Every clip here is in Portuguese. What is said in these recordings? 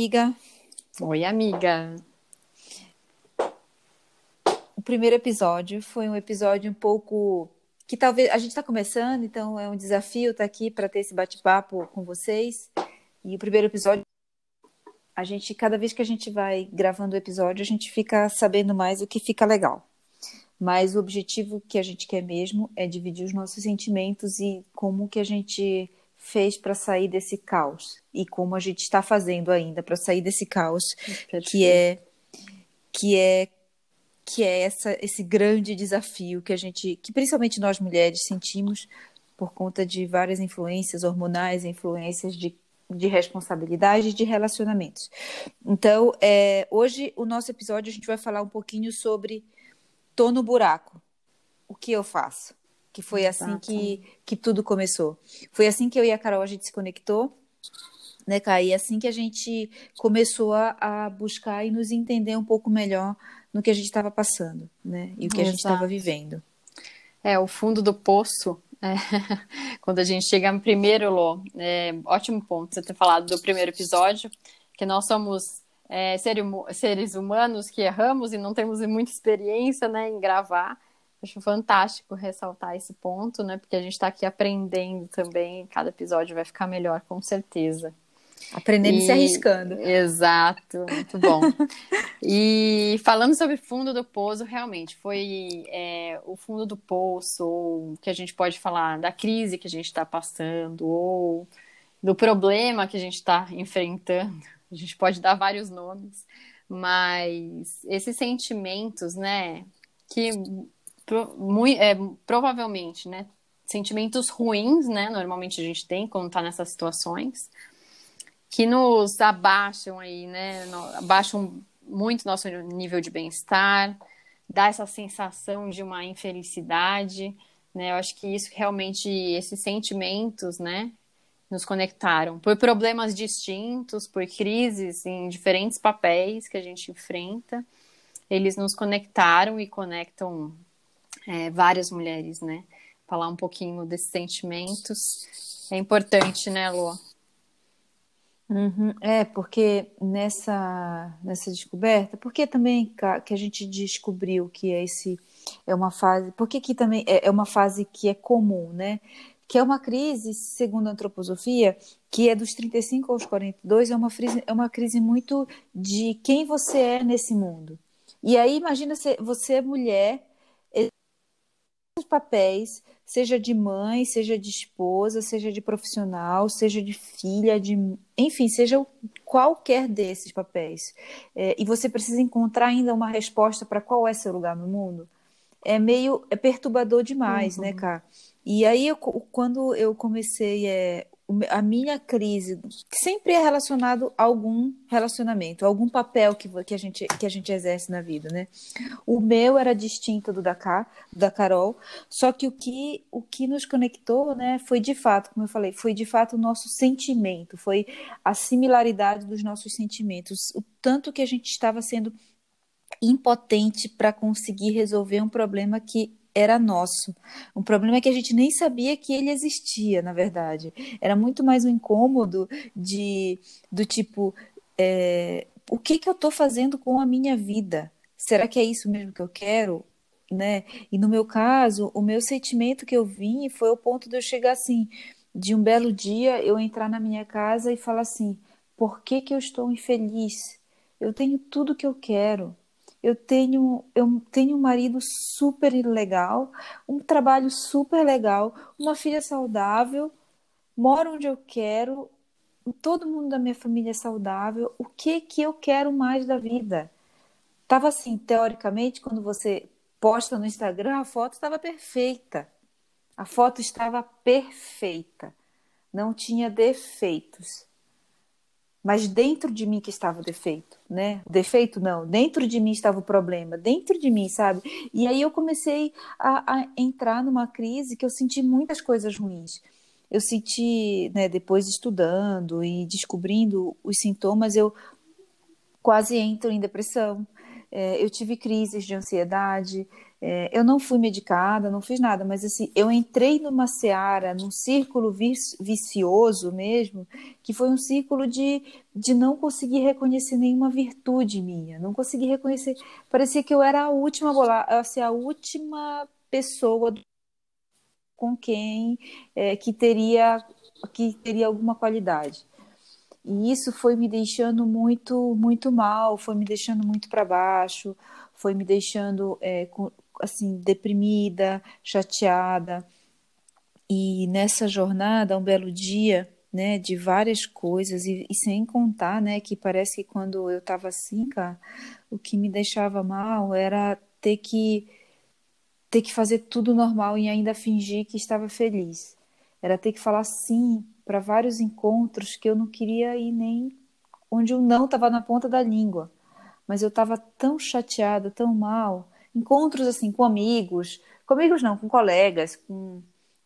amiga. Oi, amiga. O primeiro episódio foi um episódio um pouco que talvez a gente está começando, então é um desafio estar tá aqui para ter esse bate-papo com vocês. E o primeiro episódio, a gente cada vez que a gente vai gravando o episódio, a gente fica sabendo mais o que fica legal. Mas o objetivo que a gente quer mesmo é dividir os nossos sentimentos e como que a gente fez para sair desse caos e como a gente está fazendo ainda para sair desse caos Perfeito. que é que é que é essa, esse grande desafio que a gente, que principalmente nós mulheres sentimos por conta de várias influências hormonais, influências de, de responsabilidade de relacionamentos. Então, é, hoje o nosso episódio a gente vai falar um pouquinho sobre tô no buraco. O que eu faço? Que foi Exato. assim que, que tudo começou. Foi assim que eu e a Carol a gente se conectou, né, Kai? E assim que a gente começou a, a buscar e nos entender um pouco melhor no que a gente estava passando, né? E o que Exato. a gente estava vivendo. É, o fundo do poço. É, quando a gente chega no primeiro, Lô, é, ótimo ponto você ter falado do primeiro episódio, que nós somos é, seres humanos que erramos e não temos muita experiência né, em gravar. Acho fantástico ressaltar esse ponto, né? Porque a gente está aqui aprendendo também, cada episódio vai ficar melhor, com certeza. Aprendendo e se arriscando. Exato, muito bom. e falando sobre fundo do poço, realmente foi é, o fundo do poço, ou que a gente pode falar da crise que a gente está passando, ou do problema que a gente está enfrentando. A gente pode dar vários nomes, mas esses sentimentos, né, que muito, é, provavelmente, né? Sentimentos ruins, né? Normalmente a gente tem quando está nessas situações, que nos abaixam aí, né? Abaixam muito nosso nível de bem-estar, dá essa sensação de uma infelicidade, né? Eu acho que isso realmente, esses sentimentos, né? Nos conectaram por problemas distintos, por crises em diferentes papéis que a gente enfrenta. Eles nos conectaram e conectam é, várias mulheres, né? Falar um pouquinho desses sentimentos é importante, né, Lu? Uhum. É, porque nessa, nessa descoberta, porque também que a gente descobriu que é esse é uma fase, porque que também é, é uma fase que é comum, né? Que é uma crise, segundo a antroposofia, que é dos 35 aos 42, é uma crise, é uma crise muito de quem você é nesse mundo. E aí, imagina você, você é mulher, papéis, seja de mãe, seja de esposa, seja de profissional, seja de filha, de enfim, seja qualquer desses papéis. É, e você precisa encontrar ainda uma resposta para qual é seu lugar no mundo. É meio é perturbador demais, né, uhum. né, cara? E aí, eu, quando eu comecei é, a minha crise sempre é relacionado a algum relacionamento, algum papel que, que, a gente, que a gente exerce na vida, né? O meu era distinto do da, da Carol, só que o que, o que nos conectou, né, foi de fato, como eu falei, foi de fato o nosso sentimento, foi a similaridade dos nossos sentimentos, o tanto que a gente estava sendo impotente para conseguir resolver um problema que era nosso. Um problema é que a gente nem sabia que ele existia, na verdade. Era muito mais um incômodo de do tipo é, o que que eu estou fazendo com a minha vida? Será que é isso mesmo que eu quero? Né? E no meu caso, o meu sentimento que eu vim foi o ponto de eu chegar assim, de um belo dia eu entrar na minha casa e falar assim: por que, que eu estou infeliz? Eu tenho tudo que eu quero eu tenho, eu tenho um marido super legal, um trabalho super legal, uma filha saudável, moro onde eu quero, todo mundo da minha família é saudável. O que que eu quero mais da vida? Tava assim, teoricamente, quando você posta no Instagram, a foto estava perfeita. A foto estava perfeita. Não tinha defeitos mas dentro de mim que estava o defeito, né? O defeito não, dentro de mim estava o problema, dentro de mim, sabe? E aí eu comecei a, a entrar numa crise que eu senti muitas coisas ruins. Eu senti, né, depois estudando e descobrindo os sintomas, eu quase entro em depressão. é, eu tive crises de ansiedade, é, eu não fui medicada, não fiz nada, mas assim, eu entrei numa seara, num círculo vicioso mesmo, que foi um círculo de, de não conseguir reconhecer nenhuma virtude minha, não conseguir reconhecer. Parecia que eu era a última assim, a última pessoa com quem é, que teria que teria alguma qualidade. E isso foi me deixando muito muito mal, foi me deixando muito para baixo, foi me deixando é, assim deprimida, chateada. E nessa jornada, um belo dia, né, de várias coisas e, e sem contar, né, que parece que quando eu estava assim, cara, o que me deixava mal era ter que ter que fazer tudo normal e ainda fingir que estava feliz. Era ter que falar sim para vários encontros que eu não queria ir nem onde o não estava na ponta da língua. Mas eu estava tão chateada, tão mal, encontros assim com amigos, com amigos não, com colegas, com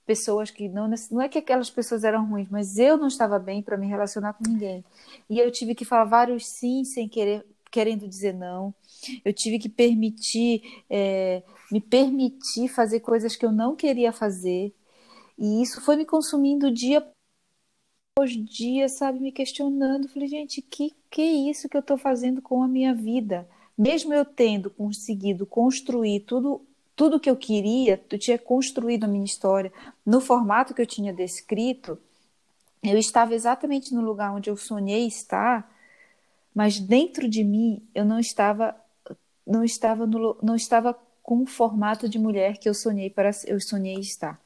pessoas que não não é que aquelas pessoas eram ruins, mas eu não estava bem para me relacionar com ninguém. E eu tive que falar vários sim sem querer, querendo dizer não. Eu tive que permitir, é, me permitir fazer coisas que eu não queria fazer. E isso foi me consumindo dia após dia, sabe, me questionando. Falei, gente, que que é isso que eu estou fazendo com a minha vida? Mesmo eu tendo conseguido construir tudo tudo que eu queria, eu tinha construído a minha história no formato que eu tinha descrito, eu estava exatamente no lugar onde eu sonhei estar, mas dentro de mim eu não estava não estava no, não estava com o formato de mulher que eu sonhei para eu sonhei estar.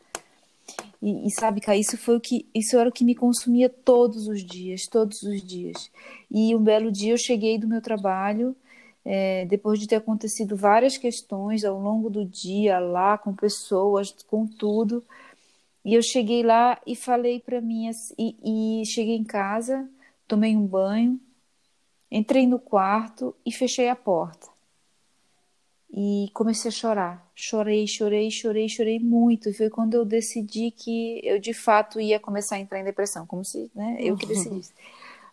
E, e sabe, que isso foi o que isso era o que me consumia todos os dias, todos os dias. E um belo dia eu cheguei do meu trabalho é, depois de ter acontecido várias questões ao longo do dia lá com pessoas, com tudo. E eu cheguei lá e falei para mim e, e cheguei em casa, tomei um banho, entrei no quarto e fechei a porta. E comecei a chorar. Chorei, chorei, chorei, chorei muito. E foi quando eu decidi que eu de fato ia começar a entrar em depressão, como se, né, eu que decidisse.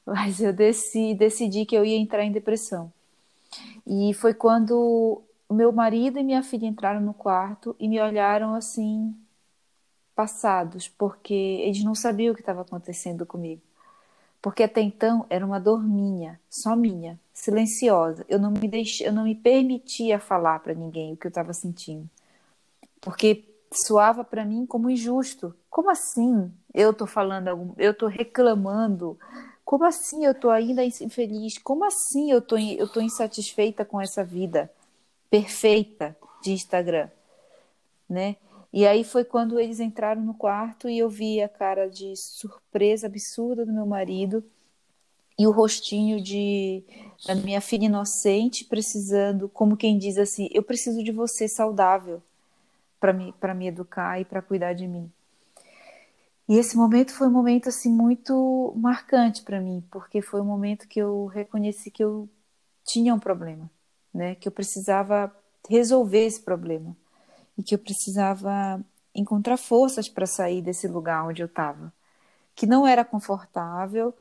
Mas eu decidi, decidi que eu ia entrar em depressão. E foi quando meu marido e minha filha entraram no quarto e me olharam assim, passados, porque eles não sabiam o que estava acontecendo comigo. Porque até então era uma dor minha, só minha, silenciosa. Eu não me deixei, eu não me permitia falar para ninguém o que eu estava sentindo. Porque soava para mim como injusto. Como assim? Eu estou falando, eu estou reclamando como assim eu tô ainda infeliz? Como assim eu tô, eu tô insatisfeita com essa vida perfeita de Instagram? Né? E aí foi quando eles entraram no quarto e eu vi a cara de surpresa absurda do meu marido e o rostinho de da minha filha inocente precisando, como quem diz assim, eu preciso de você saudável para me para me educar e para cuidar de mim. E esse momento foi um momento assim muito marcante para mim, porque foi um momento que eu reconheci que eu tinha um problema, né? Que eu precisava resolver esse problema e que eu precisava encontrar forças para sair desse lugar onde eu estava, que não era confortável,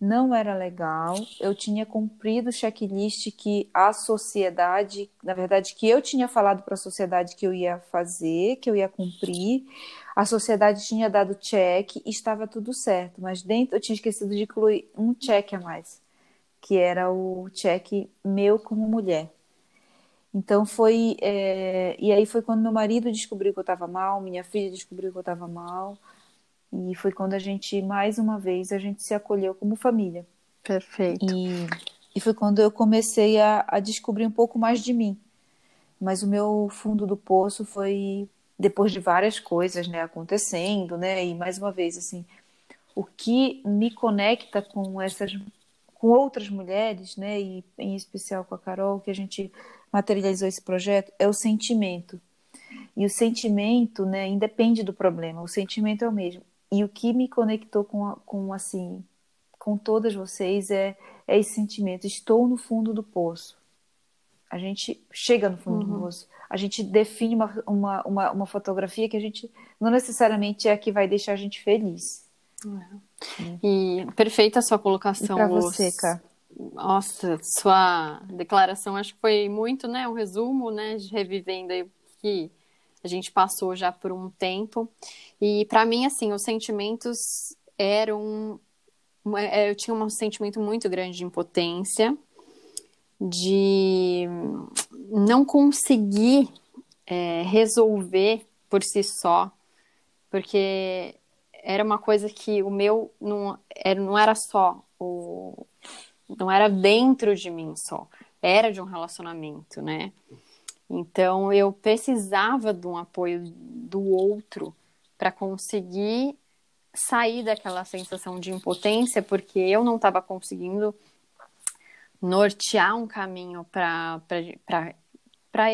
não era legal. Eu tinha cumprido o checklist que a sociedade, na verdade, que eu tinha falado para a sociedade que eu ia fazer, que eu ia cumprir. A sociedade tinha dado check e estava tudo certo, mas dentro eu tinha esquecido de incluir um check a mais, que era o check meu como mulher. Então foi. É... E aí foi quando meu marido descobriu que eu estava mal, minha filha descobriu que eu estava mal. E foi quando a gente, mais uma vez, a gente se acolheu como família. Perfeito. E, e foi quando eu comecei a, a descobrir um pouco mais de mim. Mas o meu fundo do poço foi depois de várias coisas, né, acontecendo, né, e mais uma vez, assim, o que me conecta com essas, com outras mulheres, né, e em especial com a Carol, que a gente materializou esse projeto, é o sentimento. E o sentimento, né, independe do problema, o sentimento é o mesmo. E o que me conectou com, com assim, com todas vocês é, é esse sentimento. Estou no fundo do poço. A gente chega no fundo uhum. do poço. A gente define uma, uma, uma, uma, fotografia que a gente não necessariamente é a que vai deixar a gente feliz. É. E perfeita a sua colocação. Para você, Cá. Nossa, sua declaração acho que foi muito, né, um resumo, né, revivendo aí que a gente passou já por um tempo. E para mim, assim, os sentimentos eram. É, eu tinha um sentimento muito grande de impotência, de não conseguir é, resolver por si só, porque era uma coisa que o meu não era, não era só o não era dentro de mim só, era de um relacionamento, né? Então eu precisava de um apoio do outro para conseguir sair daquela sensação de impotência, porque eu não estava conseguindo nortear um caminho para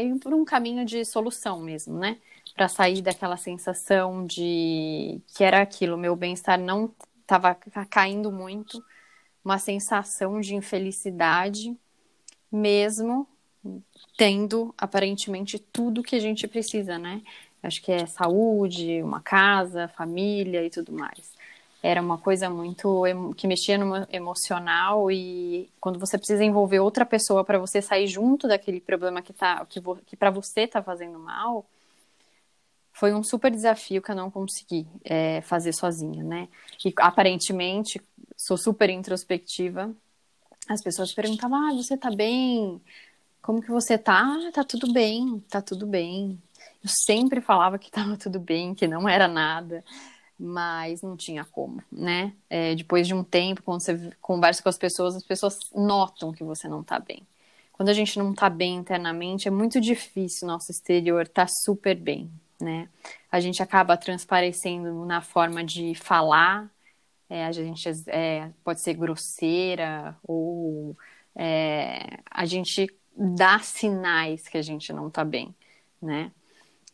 ir por um caminho de solução mesmo, né? Para sair daquela sensação de que era aquilo, meu bem-estar não estava caindo muito, uma sensação de infelicidade, mesmo tendo aparentemente tudo que a gente precisa, né? Acho que é saúde, uma casa, família e tudo mais. Era uma coisa muito que mexia no emocional e quando você precisa envolver outra pessoa para você sair junto daquele problema que tá que, que para você tá fazendo mal, foi um super desafio que eu não consegui é, fazer sozinha, né? E aparentemente sou super introspectiva. As pessoas perguntavam: "Ah, você tá bem? Como que você tá? Ah, tá tudo bem, tá tudo bem. Eu sempre falava que tava tudo bem, que não era nada, mas não tinha como, né? É, depois de um tempo, quando você conversa com as pessoas, as pessoas notam que você não tá bem. Quando a gente não tá bem internamente, é muito difícil nosso exterior tá super bem, né? A gente acaba transparecendo na forma de falar, é, a gente é, pode ser grosseira ou é, a gente dá sinais que a gente não tá bem, né?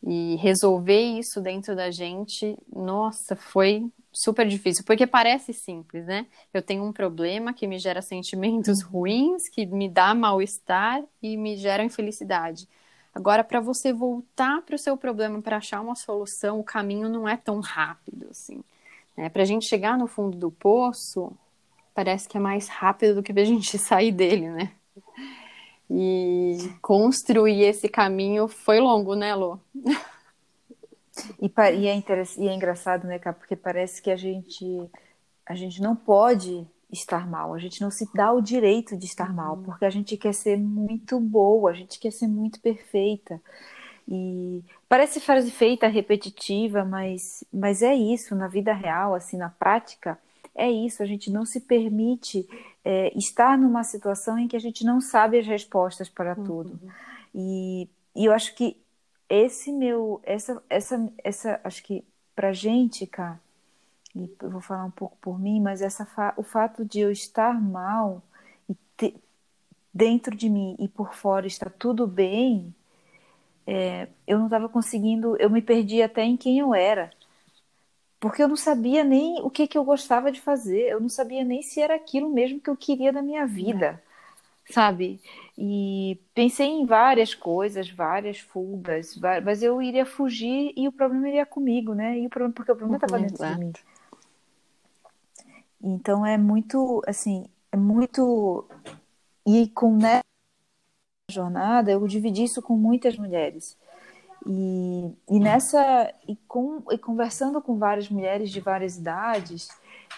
E resolver isso dentro da gente, nossa, foi super difícil, porque parece simples, né? Eu tenho um problema que me gera sentimentos ruins, que me dá mal-estar e me gera infelicidade. Agora, para você voltar para o seu problema, para achar uma solução, o caminho não é tão rápido assim. Né? Para a gente chegar no fundo do poço, parece que é mais rápido do que a gente sair dele, né? E construir esse caminho foi longo, né, Lô? E, e, é e é engraçado, né, Cá? Porque parece que a gente, a gente não pode estar mal, a gente não se dá o direito de estar mal, uhum. porque a gente quer ser muito boa, a gente quer ser muito perfeita. E parece frase feita, repetitiva, mas, mas é isso, na vida real, assim, na prática, é isso, a gente não se permite é, estar numa situação em que a gente não sabe as respostas para uhum. tudo. E, e eu acho que esse meu, essa, essa, essa, acho que pra gente, cá, e eu vou falar um pouco por mim, mas essa o fato de eu estar mal e ter, dentro de mim e por fora está tudo bem, é, eu não estava conseguindo, eu me perdi até em quem eu era porque eu não sabia nem o que, que eu gostava de fazer, eu não sabia nem se era aquilo mesmo que eu queria da minha vida, é. sabe? E pensei em várias coisas, várias fugas, mas eu iria fugir e o problema iria comigo, né? E o problema, porque o problema estava uhum, dentro exato. de mim. Então é muito, assim, é muito. E com nessa jornada eu dividi isso com muitas mulheres. E, e nessa e, com, e conversando com várias mulheres de várias idades,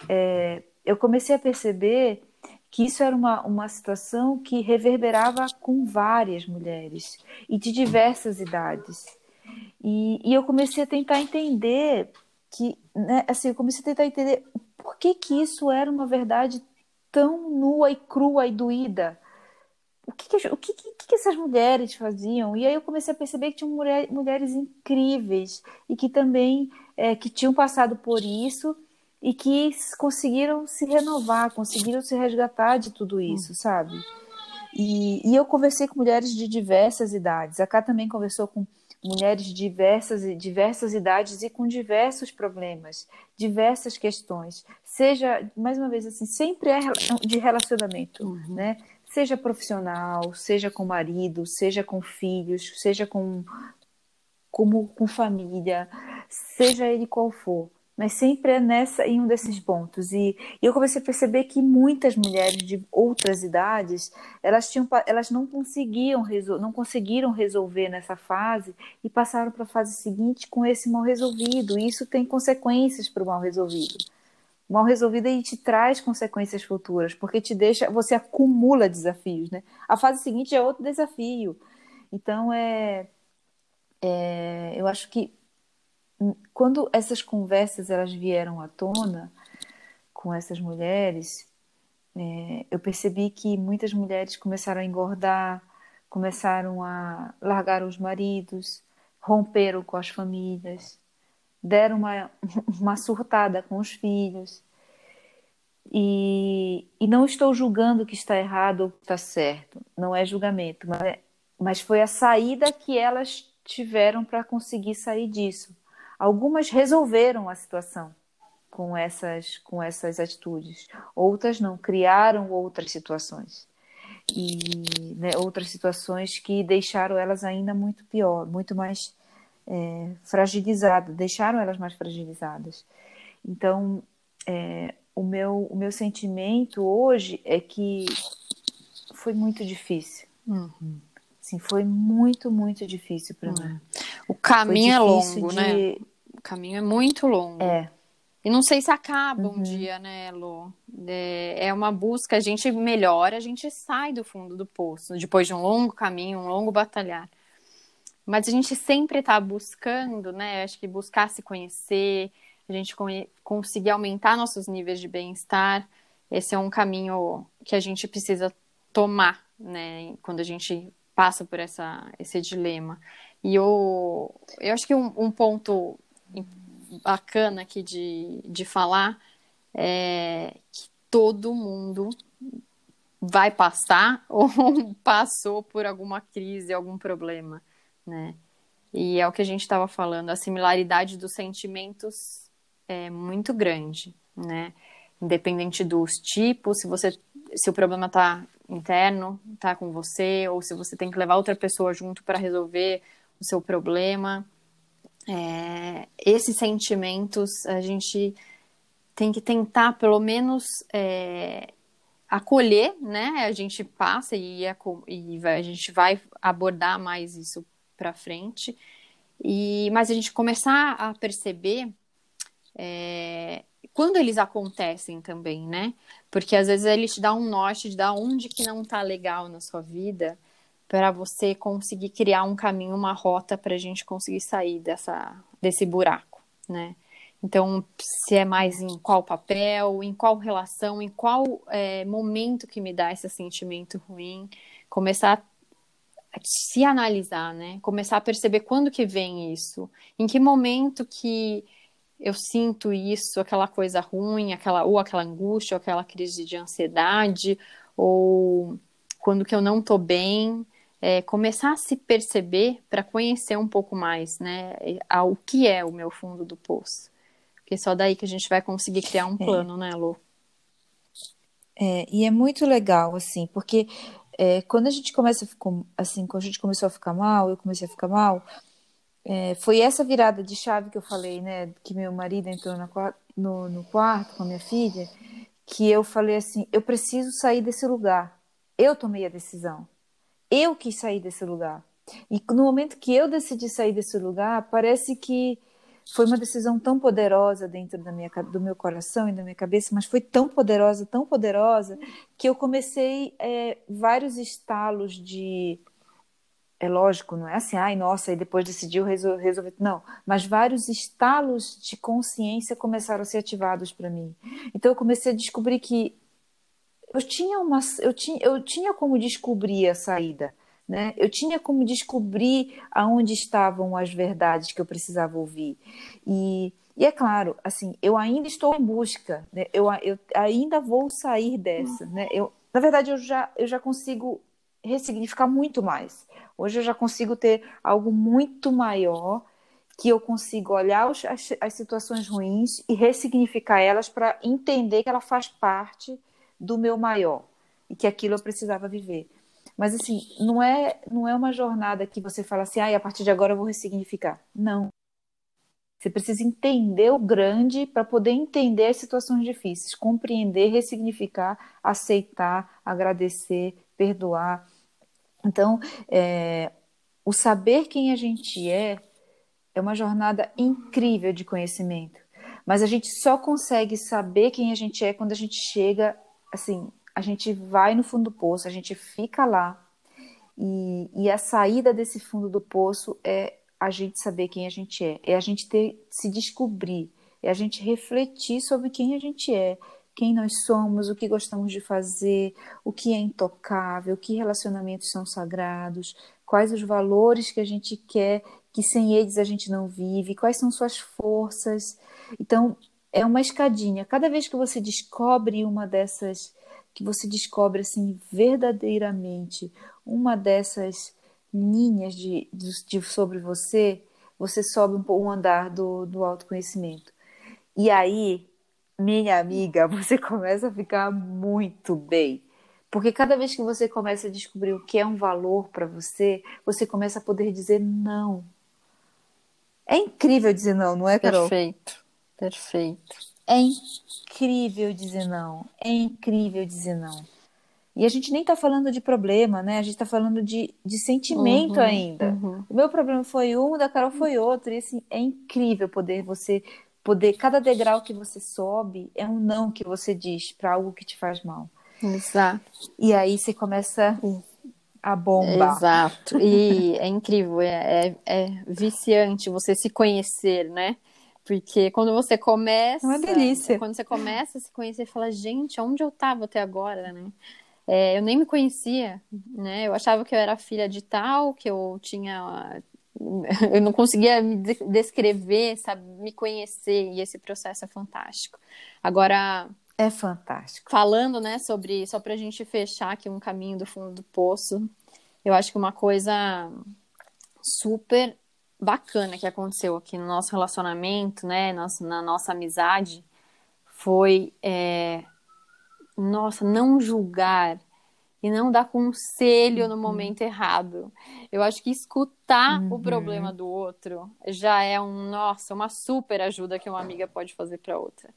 é, eu comecei a perceber que isso era uma, uma situação que reverberava com várias mulheres e de diversas idades. E, e eu comecei a tentar entender que, né, assim, eu comecei a tentar entender por que que isso era uma verdade tão nua e crua e doída o que, que o que, que, essas mulheres faziam? E aí eu comecei a perceber que tinham mulher, mulheres incríveis e que também é, que tinham passado por isso e que conseguiram se renovar, conseguiram se resgatar de tudo isso, hum. sabe? E, e eu conversei com mulheres de diversas idades. A Cá também conversou com mulheres de diversas, diversas idades e com diversos problemas, diversas questões. Seja, mais uma vez, assim, sempre é de relacionamento, uhum. né? Seja profissional, seja com marido, seja com filhos, seja com como com família, seja ele qual for, mas sempre é nessa em um desses pontos. E, e, eu comecei a perceber que muitas mulheres de outras idades, elas tinham elas não conseguiam não conseguiram resolver nessa fase e passaram para a fase seguinte com esse mal resolvido. E isso tem consequências para o mal resolvido. Mal resolvido aí te traz consequências futuras, porque te deixa, você acumula desafios, né? A fase seguinte é outro desafio. Então é, é eu acho que quando essas conversas elas vieram à tona com essas mulheres, é, eu percebi que muitas mulheres começaram a engordar, começaram a largar os maridos, romperam com as famílias, deram uma, uma surtada com os filhos. E, e não estou julgando que está errado ou que está certo, não é julgamento, mas, é, mas foi a saída que elas tiveram para conseguir sair disso. Algumas resolveram a situação com essas, com essas atitudes, outras não, criaram outras situações. E né, outras situações que deixaram elas ainda muito pior, muito mais é, fragilizadas, deixaram elas mais fragilizadas. Então, é, o, meu, o meu sentimento hoje é que foi muito difícil. Uhum. Sim, foi muito, muito difícil para uhum. mim. O caminho é longo, de... né? O caminho é muito longo. É. E não sei se acaba uhum. um dia, né, Lu? É, é uma busca, a gente melhora, a gente sai do fundo do poço, depois de um longo caminho, um longo batalhar. Mas a gente sempre está buscando, né? Acho que buscar se conhecer, a gente conseguir aumentar nossos níveis de bem-estar. Esse é um caminho que a gente precisa tomar, né? Quando a gente passa por essa, esse dilema. E eu, eu acho que um, um ponto bacana aqui de, de falar é que todo mundo vai passar ou passou por alguma crise, algum problema, né? E é o que a gente estava falando, a similaridade dos sentimentos é muito grande, né? Independente dos tipos, se você se o problema está interno, está com você, ou se você tem que levar outra pessoa junto para resolver o seu problema. É, esses sentimentos a gente tem que tentar pelo menos é, acolher, né? A gente passa e, e a gente vai abordar mais isso para frente. E, mas a gente começar a perceber é, quando eles acontecem também, né? Porque às vezes ele te dá um norte de onde que não tá legal na sua vida para você conseguir criar um caminho, uma rota para a gente conseguir sair dessa, desse buraco, né? Então, se é mais em qual papel, em qual relação, em qual é, momento que me dá esse sentimento ruim, começar a se analisar, né? Começar a perceber quando que vem isso, em que momento que eu sinto isso, aquela coisa ruim, aquela ou aquela angústia, ou aquela crise de ansiedade, ou quando que eu não tô bem, é, começar a se perceber para conhecer um pouco mais, né, o que é o meu fundo do poço. Porque só daí que a gente vai conseguir criar um é. plano, é. né, Lu? É, e é muito legal, assim, porque é, quando a gente começa a ficar, assim, quando a gente começou a ficar mal, eu comecei a ficar mal, é, foi essa virada de chave que eu falei, né, que meu marido entrou na, no, no quarto com a minha filha, que eu falei assim, eu preciso sair desse lugar. Eu tomei a decisão. Eu quis sair desse lugar. E no momento que eu decidi sair desse lugar, parece que foi uma decisão tão poderosa dentro da minha, do meu coração e da minha cabeça, mas foi tão poderosa, tão poderosa, que eu comecei é, vários estalos de. É lógico, não é assim, ai, nossa, e depois decidiu resolver. Não, mas vários estalos de consciência começaram a ser ativados para mim. Então eu comecei a descobrir que eu tinha uma eu tinha, eu tinha como descobrir a saída né? eu tinha como descobrir aonde estavam as verdades que eu precisava ouvir e, e é claro assim eu ainda estou em busca né? eu, eu ainda vou sair dessa né? eu, na verdade eu já eu já consigo ressignificar muito mais hoje eu já consigo ter algo muito maior que eu consigo olhar as, as situações ruins e ressignificar elas para entender que ela faz parte do meu maior e que aquilo eu precisava viver. Mas assim, não é não é uma jornada que você fala assim, ah, a partir de agora eu vou ressignificar. Não. Você precisa entender o grande para poder entender as situações difíceis, compreender, ressignificar, aceitar, agradecer, perdoar. Então, é, o saber quem a gente é é uma jornada incrível de conhecimento. Mas a gente só consegue saber quem a gente é quando a gente chega, assim, a gente vai no fundo do poço, a gente fica lá. E, e a saída desse fundo do poço é a gente saber quem a gente é, é a gente ter, se descobrir, é a gente refletir sobre quem a gente é, quem nós somos, o que gostamos de fazer, o que é intocável, que relacionamentos são sagrados, quais os valores que a gente quer que sem eles a gente não vive, quais são suas forças. Então, é uma escadinha. Cada vez que você descobre uma dessas, que você descobre assim verdadeiramente uma dessas linhas de, de, de sobre você, você sobe um, um andar do, do autoconhecimento. E aí, minha amiga, você começa a ficar muito bem. Porque cada vez que você começa a descobrir o que é um valor para você, você começa a poder dizer não. É incrível dizer não, não é, Carol? Perfeito, perfeito. É incrível dizer não. É incrível dizer não. E a gente nem está falando de problema, né? A gente está falando de, de sentimento uhum, ainda. Uhum. O meu problema foi um, da Carol foi outro. E assim, é incrível poder você poder cada degrau que você sobe é um não que você diz para algo que te faz mal. Exato. E aí você começa a bomba. Exato. E é incrível, é, é, é, viciante você se conhecer, né? Porque quando você começa. É uma delícia. Quando você começa a se conhecer e fala, gente, onde eu estava até agora, né? É, eu nem me conhecia, né? Eu achava que eu era filha de tal, que eu tinha. Eu não conseguia me descrever, sabe? Me conhecer, e esse processo é fantástico. Agora, é fantástico. Falando, né, sobre, só para a gente fechar aqui um caminho do fundo do poço, eu acho que uma coisa super bacana que aconteceu aqui no nosso relacionamento, né, na nossa amizade, foi, é, nossa, não julgar e não dar conselho no uhum. momento errado. Eu acho que escutar uhum. o problema do outro já é um, nossa, uma super ajuda que uma amiga pode fazer para outra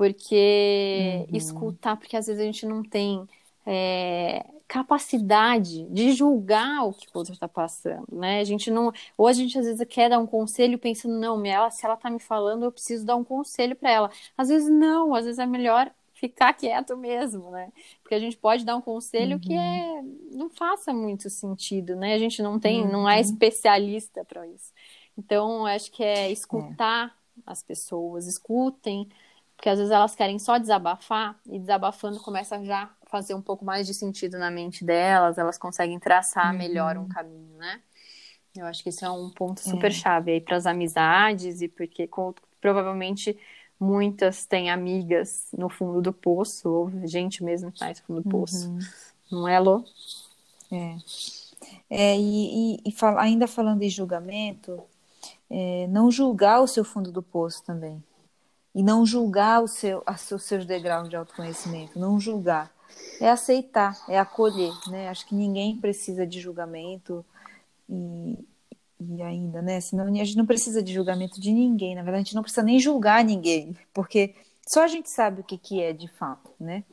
porque uhum. escutar, porque às vezes a gente não tem é, capacidade de julgar o que o outro está passando, né? A gente não, ou a gente às vezes quer dar um conselho pensando não, ela, se ela está me falando, eu preciso dar um conselho para ela. Às vezes não, às vezes é melhor ficar quieto mesmo, né? Porque a gente pode dar um conselho uhum. que é não faça muito sentido, né? A gente não tem, uhum. não é uhum. especialista para isso. Então, acho que é escutar é. as pessoas, escutem porque às vezes elas querem só desabafar e desabafando começa já fazer um pouco mais de sentido na mente delas, elas conseguem traçar uhum. melhor um caminho, né? Eu acho que isso é um ponto super é. chave aí para as amizades e porque com, provavelmente muitas têm amigas no fundo do poço ou gente mesmo que está no fundo do poço, uhum. não é, Lô? É. é e, e, e ainda falando em julgamento, é, não julgar o seu fundo do poço também e não julgar o seu, os seus degraus de autoconhecimento, não julgar. É aceitar, é acolher, né? Acho que ninguém precisa de julgamento e, e ainda, né? Senão a gente não precisa de julgamento de ninguém, na verdade a gente não precisa nem julgar ninguém, porque só a gente sabe o que, que é de fato, né?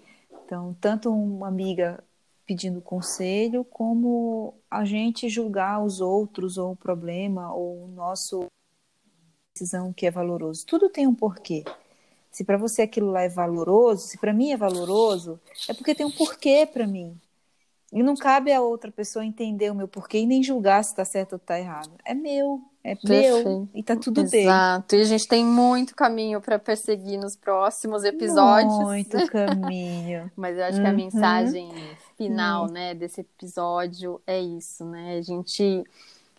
Então, tanto uma amiga pedindo conselho, como a gente julgar os outros, ou o problema, ou o nosso decisão que é valoroso. Tudo tem um porquê. Se para você aquilo lá é valoroso, se para mim é valoroso, é porque tem um porquê para mim. E não cabe a outra pessoa entender o meu porquê e nem julgar se está certo ou está errado. É meu, é Perfeito. meu e tá tudo Exato. bem. Exato. E a gente tem muito caminho para perseguir nos próximos episódios. Muito caminho. Mas eu acho uhum. que a uhum. mensagem final, uhum. né, desse episódio é isso, né? A gente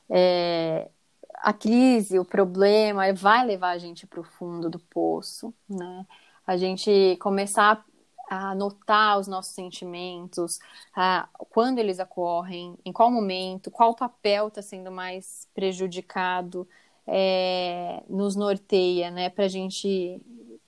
é, a crise, o problema, vai levar a gente para o fundo do poço, né? A gente começar a notar os nossos sentimentos, a, quando eles ocorrem, em qual momento, qual papel está sendo mais prejudicado, é, nos norteia, né? Para a gente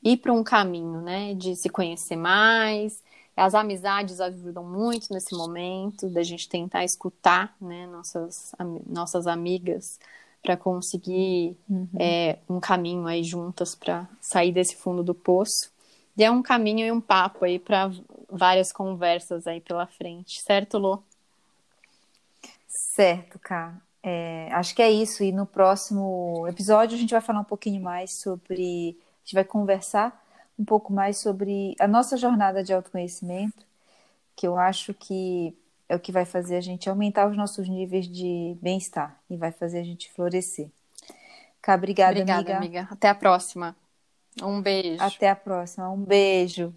ir para um caminho, né? De se conhecer mais. As amizades ajudam muito nesse momento, da gente tentar escutar, né? Nossas, nossas amigas para conseguir Uhum. é, um caminho aí juntas para sair desse fundo do poço. E é um caminho e um papo aí para várias conversas aí pela frente, certo, Lô? Certo, Cá. É, acho que é isso. E no próximo episódio a gente vai falar um pouquinho mais sobre. A gente vai conversar um pouco mais sobre a nossa jornada de autoconhecimento, que eu acho que é o que vai fazer a gente aumentar os nossos níveis de bem-estar e vai fazer a gente florescer. Cá, obrigada, Obrigada, amiga. amiga. Até a próxima. Um beijo. Até a próxima. Um beijo.